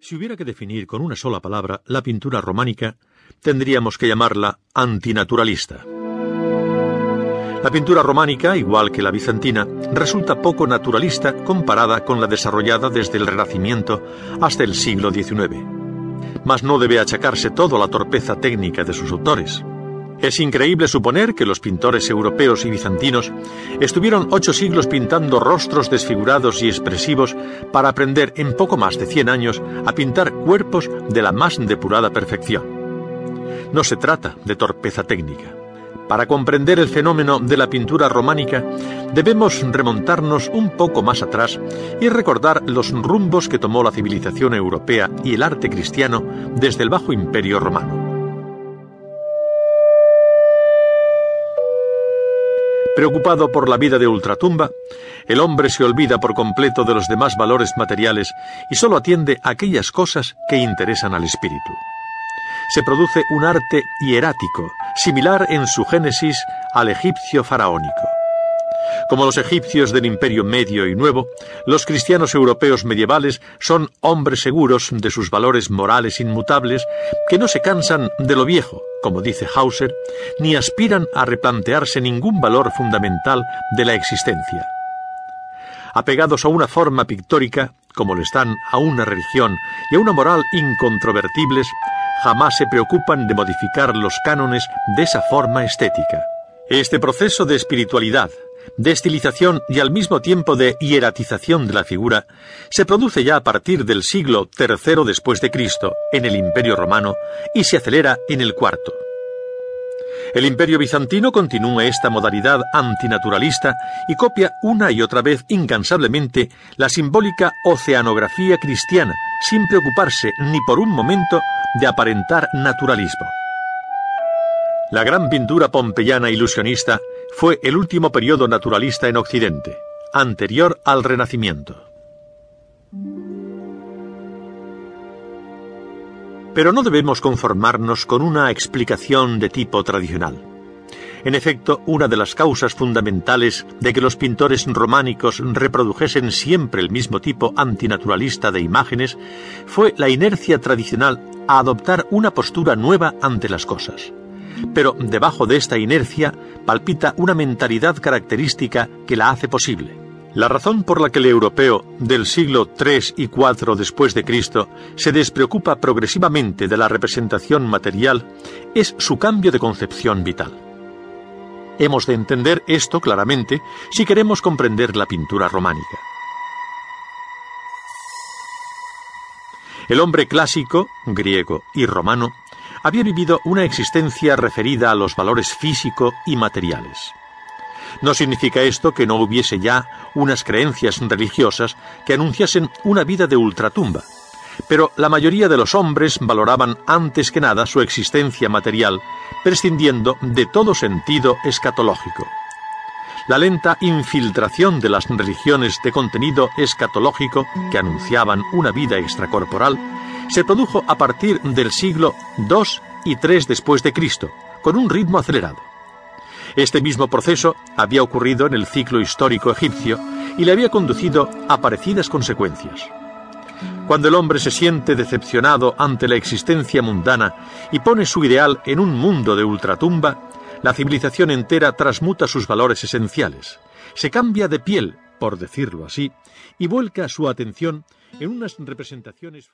Si hubiera que definir con una sola palabra la pintura románica, tendríamos que llamarla antinaturalista. La pintura románica, igual que la bizantina, resulta poco naturalista comparada con la desarrollada desde el Renacimiento hasta el siglo XIX. Mas no debe achacarse todo a la torpeza técnica de sus autores. Es increíble suponer que los pintores europeos y bizantinos estuvieron ocho siglos pintando rostros desfigurados y expresivos para aprender en poco más de cien años a pintar cuerpos de la más depurada perfección. No se trata de torpeza técnica. Para comprender el fenómeno de la pintura románica, debemos remontarnos un poco más atrás y recordar los rumbos que tomó la civilización europea y el arte cristiano desde el Bajo Imperio Romano. Preocupado por la vida de ultratumba, el hombre se olvida por completo de los demás valores materiales y solo atiende a aquellas cosas que interesan al espíritu. Se produce un arte hierático, similar en su génesis al egipcio faraónico. Como los egipcios del Imperio Medio y Nuevo, los cristianos europeos medievales son hombres seguros de sus valores morales inmutables que no se cansan de lo viejo, como dice Hauser, ni aspiran a replantearse ningún valor fundamental de la existencia. Apegados a una forma pictórica, como lo están a una religión y a una moral incontrovertibles, jamás se preocupan de modificar los cánones de esa forma estética. Este proceso de espiritualidad, de estilización y al mismo tiempo de hieratización de la figura, se produce ya a partir del siglo III después de Cristo en el Imperio Romano y se acelera en el IV. El Imperio bizantino continúa esta modalidad antinaturalista y copia una y otra vez incansablemente la simbólica oceanografía cristiana, sin preocuparse ni por un momento de aparentar naturalismo. La gran pintura pompeyana ilusionista fue el último periodo naturalista en Occidente, anterior al Renacimiento. Pero no debemos conformarnos con una explicación de tipo tradicional. En efecto, una de las causas fundamentales de que los pintores románicos reprodujesen siempre el mismo tipo antinaturalista de imágenes fue la inercia tradicional a adoptar una postura nueva ante las cosas pero debajo de esta inercia palpita una mentalidad característica que la hace posible. La razón por la que el europeo del siglo III y IV después de Cristo se despreocupa progresivamente de la representación material es su cambio de concepción vital. Hemos de entender esto claramente si queremos comprender la pintura románica. El hombre clásico, griego y romano, había vivido una existencia referida a los valores físico y materiales. No significa esto que no hubiese ya unas creencias religiosas que anunciasen una vida de ultratumba, pero la mayoría de los hombres valoraban antes que nada su existencia material, prescindiendo de todo sentido escatológico. La lenta infiltración de las religiones de contenido escatológico que anunciaban una vida extracorporal se produjo a partir del siglo II y III después de Cristo, con un ritmo acelerado. Este mismo proceso había ocurrido en el ciclo histórico egipcio y le había conducido a parecidas consecuencias. Cuando el hombre se siente decepcionado ante la existencia mundana y pone su ideal en un mundo de ultratumba, la civilización entera transmuta sus valores esenciales, se cambia de piel, por decirlo así, y vuelca su atención en unas representaciones